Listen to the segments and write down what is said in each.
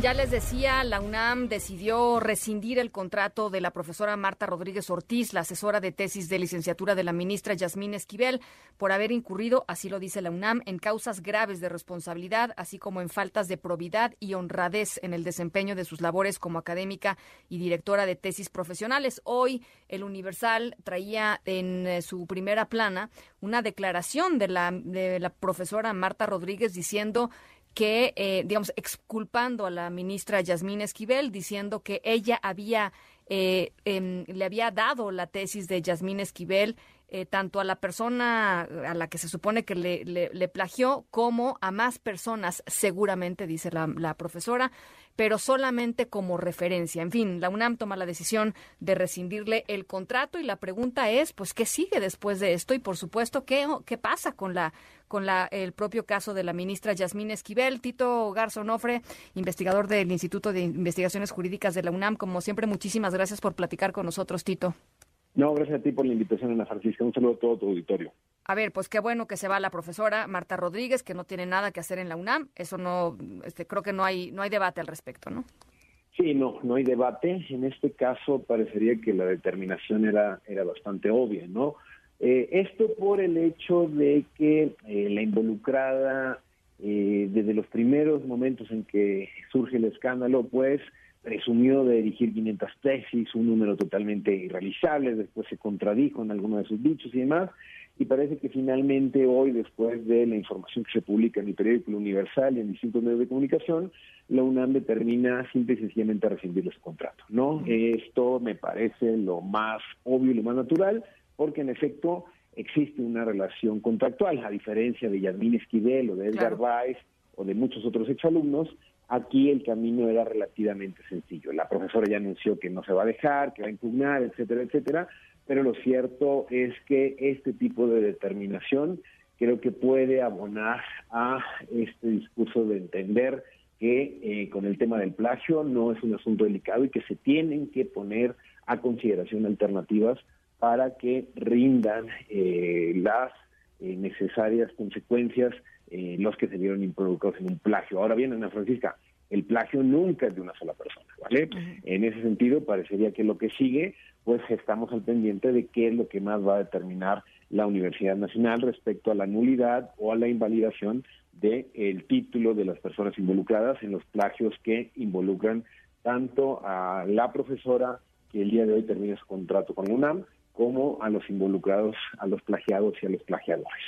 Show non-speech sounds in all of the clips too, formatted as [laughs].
Ya les decía, la UNAM decidió rescindir el contrato de la profesora Marta Rodríguez Ortiz, la asesora de tesis de licenciatura de la ministra Yasmín Esquivel, por haber incurrido, así lo dice la UNAM, en causas graves de responsabilidad, así como en faltas de probidad y honradez en el desempeño de sus labores como académica y directora de tesis profesionales. Hoy, el Universal traía en eh, su primera plana una declaración de la, de la profesora Marta Rodríguez diciendo que, eh, digamos, exculpando a la ministra Yasmín Esquivel, diciendo que ella había, eh, em, le había dado la tesis de Yasmín Esquivel eh, tanto a la persona a la que se supone que le, le, plagió como a más personas, seguramente, dice la, la, profesora, pero solamente como referencia. En fin, la UNAM toma la decisión de rescindirle el contrato y la pregunta es, pues, ¿qué sigue después de esto? Y, por supuesto, ¿qué, qué pasa con la con la, el propio caso de la ministra Yasmín Esquivel. Tito Garzonofre, investigador del Instituto de Investigaciones Jurídicas de la UNAM. Como siempre, muchísimas gracias por platicar con nosotros, Tito. No, gracias a ti por la invitación, Ana Francisca. Un saludo a todo tu auditorio. A ver, pues qué bueno que se va la profesora Marta Rodríguez, que no tiene nada que hacer en la UNAM. Eso no, este, creo que no hay, no hay debate al respecto, ¿no? Sí, no, no hay debate. En este caso parecería que la determinación era, era bastante obvia, ¿no? Eh, esto por el hecho de que eh, la involucrada, eh, desde los primeros momentos en que surge el escándalo, pues presumió de dirigir 500 tesis, un número totalmente irrealizable, después se contradijo en algunos de sus dichos y demás, y parece que finalmente hoy, después de la información que se publica en el periódico Universal y en distintos medios de comunicación, la UNAM determina simple y sencillamente rescindir su contrato, ¿no? Esto me parece lo más obvio y lo más natural, porque en efecto existe una relación contractual, a diferencia de Yadmin Esquivel o de Edgar Weiss o de muchos otros exalumnos, Aquí el camino era relativamente sencillo. La profesora ya anunció que no se va a dejar, que va a impugnar, etcétera, etcétera, pero lo cierto es que este tipo de determinación creo que puede abonar a este discurso de entender que eh, con el tema del plagio no es un asunto delicado y que se tienen que poner a consideración alternativas para que rindan eh, las eh, necesarias consecuencias eh, los que se vieron involucrados en un plagio. Ahora bien, Ana Francisca, el plagio nunca es de una sola persona, ¿vale? En ese sentido, parecería que lo que sigue, pues estamos al pendiente de qué es lo que más va a determinar la Universidad Nacional respecto a la nulidad o a la invalidación del el título de las personas involucradas en los plagios que involucran tanto a la profesora que el día de hoy termina su contrato con UNAM, como a los involucrados, a los plagiados y a los plagiadores.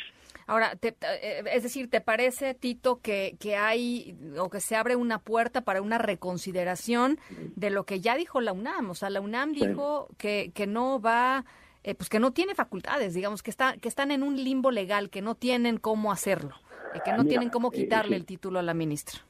Ahora, eh, es decir, ¿te parece, Tito, que, que hay o que se abre una puerta para una reconsideración de lo que ya dijo la UNAM? O sea, la UNAM dijo que, que no va, eh, pues que no tiene facultades, digamos, que, está, que están en un limbo legal, que no tienen cómo hacerlo, y que no tienen cómo eh, quitarle el título a la ministra.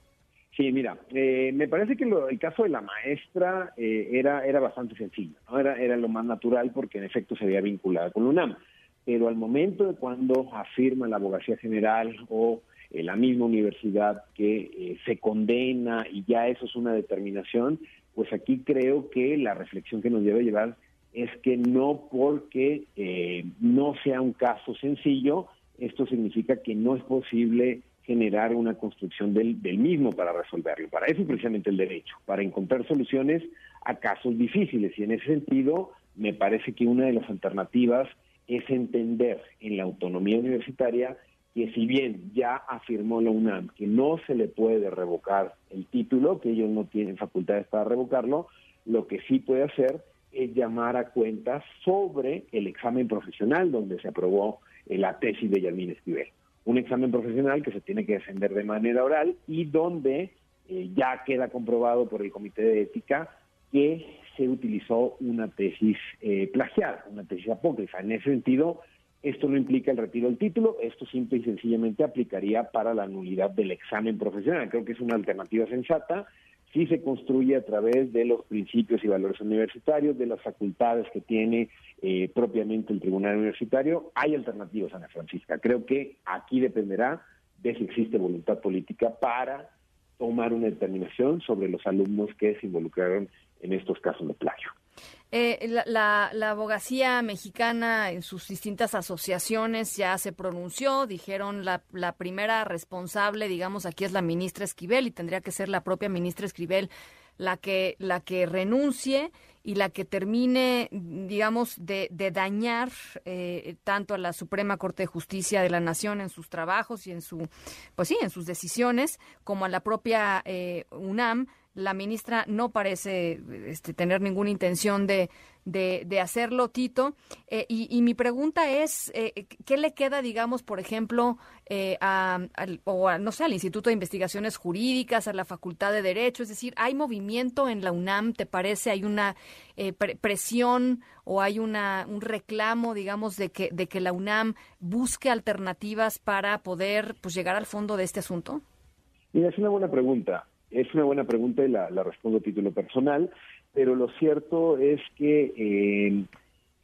Sí, mira, me parece que el caso de la maestra era, era bastante sencillo, ¿no? Era, era lo más natural porque en efecto se había vinculado con la UNAM pero al momento de cuando afirma la abogacía general o eh, la misma universidad que eh, se condena y ya eso es una determinación, pues aquí creo que la reflexión que nos debe llevar es que no porque eh, no sea un caso sencillo, esto significa que no es posible generar una construcción del, del mismo para resolverlo. Para eso es precisamente el derecho, para encontrar soluciones a casos difíciles. Y en ese sentido, me parece que una de las alternativas es entender en la autonomía universitaria que si bien ya afirmó la UNAM que no se le puede revocar el título, que ellos no tienen facultades para revocarlo, lo que sí puede hacer es llamar a cuentas sobre el examen profesional donde se aprobó la tesis de Yamín Esquivel. Un examen profesional que se tiene que defender de manera oral y donde eh, ya queda comprobado por el Comité de Ética que se utilizó una tesis eh, plagiada, una tesis apócrifa. En ese sentido, esto no implica el retiro del título, esto simple y sencillamente aplicaría para la nulidad del examen profesional. Creo que es una alternativa sensata si se construye a través de los principios y valores universitarios, de las facultades que tiene eh, propiamente el Tribunal Universitario. Hay alternativas, Ana Francisca. Creo que aquí dependerá de si existe voluntad política para tomar una determinación sobre los alumnos que se involucraron en estos casos de plagio. Eh, la, abogacía mexicana en sus distintas asociaciones ya se pronunció, dijeron la, la, primera responsable, digamos, aquí es la ministra Esquivel y tendría que ser la propia ministra Esquivel la que, la que renuncie y la que termine, digamos, de, de dañar eh, tanto a la Suprema Corte de Justicia de la Nación en sus trabajos y en su, pues sí, en sus decisiones, como a la propia eh, UNAM la ministra no parece este, tener ninguna intención de, de, hacerlo, Tito. Eh, y, mi pregunta es, eh, ¿qué le queda, digamos, por ejemplo, eh, a, o no sé, al Instituto de Investigaciones Jurídicas, a la Facultad de Derecho? Es decir, ¿hay movimiento en la UNAM? ¿Te parece? ¿Hay una presión o hay una, un reclamo, digamos, de que, de que la UNAM busque alternativas para poder pues, llegar al fondo de este asunto? Mira, es una buena pregunta. Es una buena pregunta y la, respondo a título personal, pero lo cierto es que eh,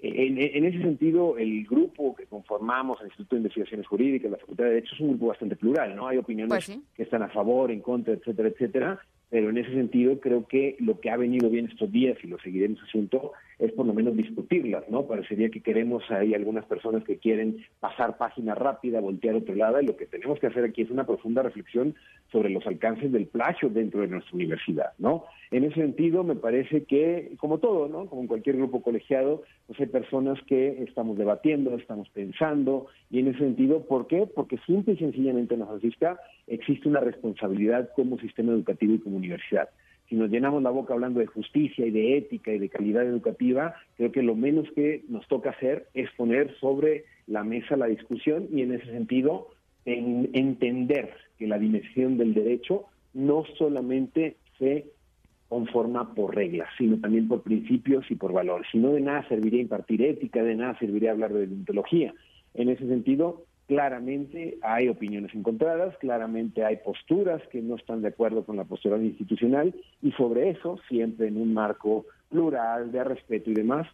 en, ese sentido el grupo que conformamos, el Instituto de Investigaciones Jurídicas, la Facultad de Derecho, es un grupo bastante plural, ¿no? Hay opiniones pues que están a favor, en contra, etcétera, etcétera, pero en ese sentido creo que lo que ha venido bien estos días y lo seguiremos haciendo es por lo menos discutirlas, ¿no? Parecería que queremos, hay algunas personas que quieren pasar página rápida, voltear otro lado, y lo que tenemos que hacer aquí es una profunda reflexión sobre los alcances del plagio dentro de nuestra universidad, ¿no? En ese sentido, me parece que, como todo, ¿no? Como en cualquier grupo colegiado, pues hay personas que estamos debatiendo, estamos pensando, y en ese sentido, ¿por qué? Porque simple y sencillamente, Ana Francisca, existe una responsabilidad como sistema educativo y como universidad si nos llenamos la boca hablando de justicia y de ética y de calidad educativa, creo que lo menos que nos toca hacer es poner sobre la mesa la discusión y en ese sentido entender que la dimensión del derecho no solamente se conforma por reglas, sino también por principios y por valores. Si no, de nada serviría impartir ética, de nada serviría hablar de deontología. En ese sentido, Claramente hay opiniones encontradas, claramente hay posturas que no están de acuerdo con la postura institucional y sobre eso, siempre en un marco plural, de respeto y demás,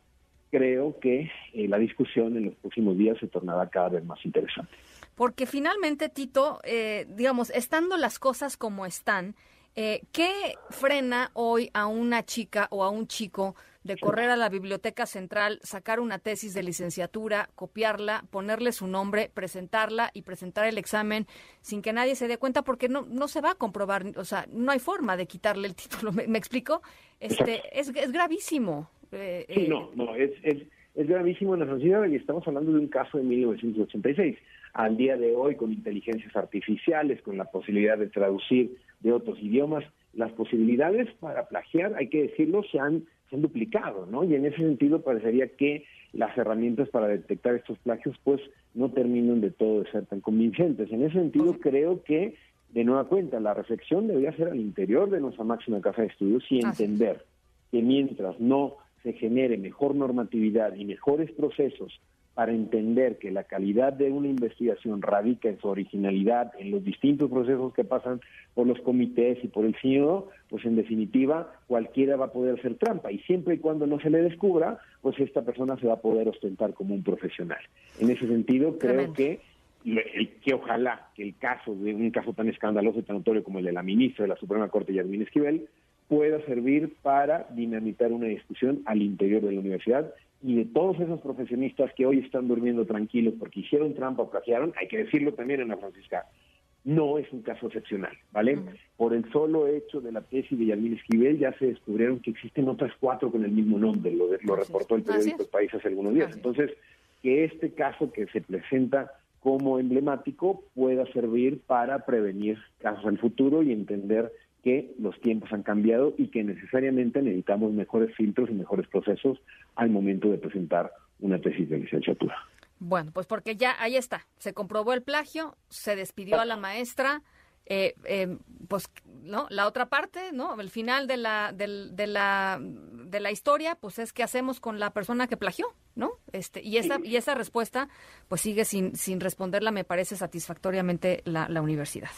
creo que eh, la discusión en los próximos días se tornará cada vez más interesante. Porque finalmente, Tito, eh, digamos, estando las cosas como están, eh, ¿qué frena hoy a una chica o a un chico de correr a la biblioteca central, sacar una tesis de licenciatura, copiarla, ponerle su nombre, presentarla y presentar el examen sin que nadie se dé cuenta porque no, no se va a comprobar, o sea, no hay forma de quitarle el título. [laughs] ¿Me, explico? Este, es, es gravísimo. Eh, sí, no, no, es, es, es gravísimo en la sociedad y estamos hablando de un caso de 1986. Al día de hoy, con inteligencias artificiales, con la posibilidad de traducir de otros idiomas, las posibilidades para plagiar, hay que decirlo, se han se han duplicado, ¿no? Y en ese sentido parecería que las herramientas para detectar estos plagios pues no terminan de todo de ser tan convincentes. En ese sentido creo que, de nueva cuenta, la reflexión debería ser al interior de nuestra máxima casa de estudios y entender que mientras no se genere mejor normatividad y mejores procesos para entender que la calidad de una investigación radica en su originalidad, en los distintos procesos que pasan por los comités y por el sínodo, pues en definitiva cualquiera va a poder hacer trampa y siempre y cuando no se le descubra, pues esta persona se va a poder ostentar como un profesional. En ese sentido, creo que que ojalá que el caso de un caso tan escandaloso y tan notorio como el de la ministra de la Suprema Corte, Yasmín Esquivel, pueda servir para dinamitar una discusión al interior de la universidad y de todos esos profesionistas que hoy están durmiendo tranquilos porque hicieron trampa o plagiaron, hay que decirlo también en la Francisca, no es un caso excepcional, ¿vale? Por el solo hecho de la tesis de Yalmín Esquivel ya se descubrieron que existen otras cuatro con el mismo nombre, lo, lo reportó el periódico El País hace algunos días. Entonces, que este caso que se presenta como emblemático pueda servir para prevenir casos en el futuro y entender que los tiempos han cambiado y que necesariamente necesitamos mejores filtros y mejores procesos al momento de presentar una tesis de licenciatura. Bueno, pues porque ya ahí está, se comprobó el plagio, se despidió a la maestra, eh, eh, pues no, la otra parte, no, el final de la de, la de la historia, pues es qué hacemos con la persona que plagió, ¿no? Este y esa y esa respuesta, pues sigue sin sin responderla, me parece satisfactoriamente la, la universidad.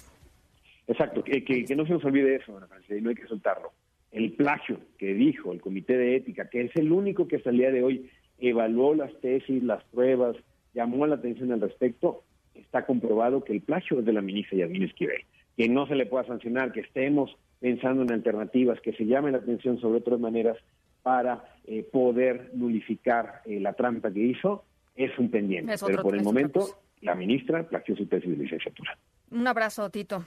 Exacto, que, que, no se nos olvide eso, y no hay que soltarlo. El plagio que dijo el Comité de Ética, que es el único que hasta el día de hoy evaluó las tesis, las pruebas, llamó la atención al respecto, está comprobado que el plagio es de la ministra Yasmín Esquivel. Que no se le pueda sancionar, que estemos pensando en alternativas, que se llame la atención sobre otras maneras para poder nulificar la trampa que hizo, es un pendiente. Pero por el momento, la ministra plagió su tesis de licenciatura. Un abrazo, Tito.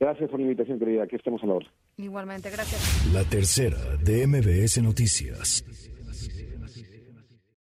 Gracias por la invitación, querida. Aquí estamos a la hora. Igualmente, gracias. La tercera de MBS Noticias.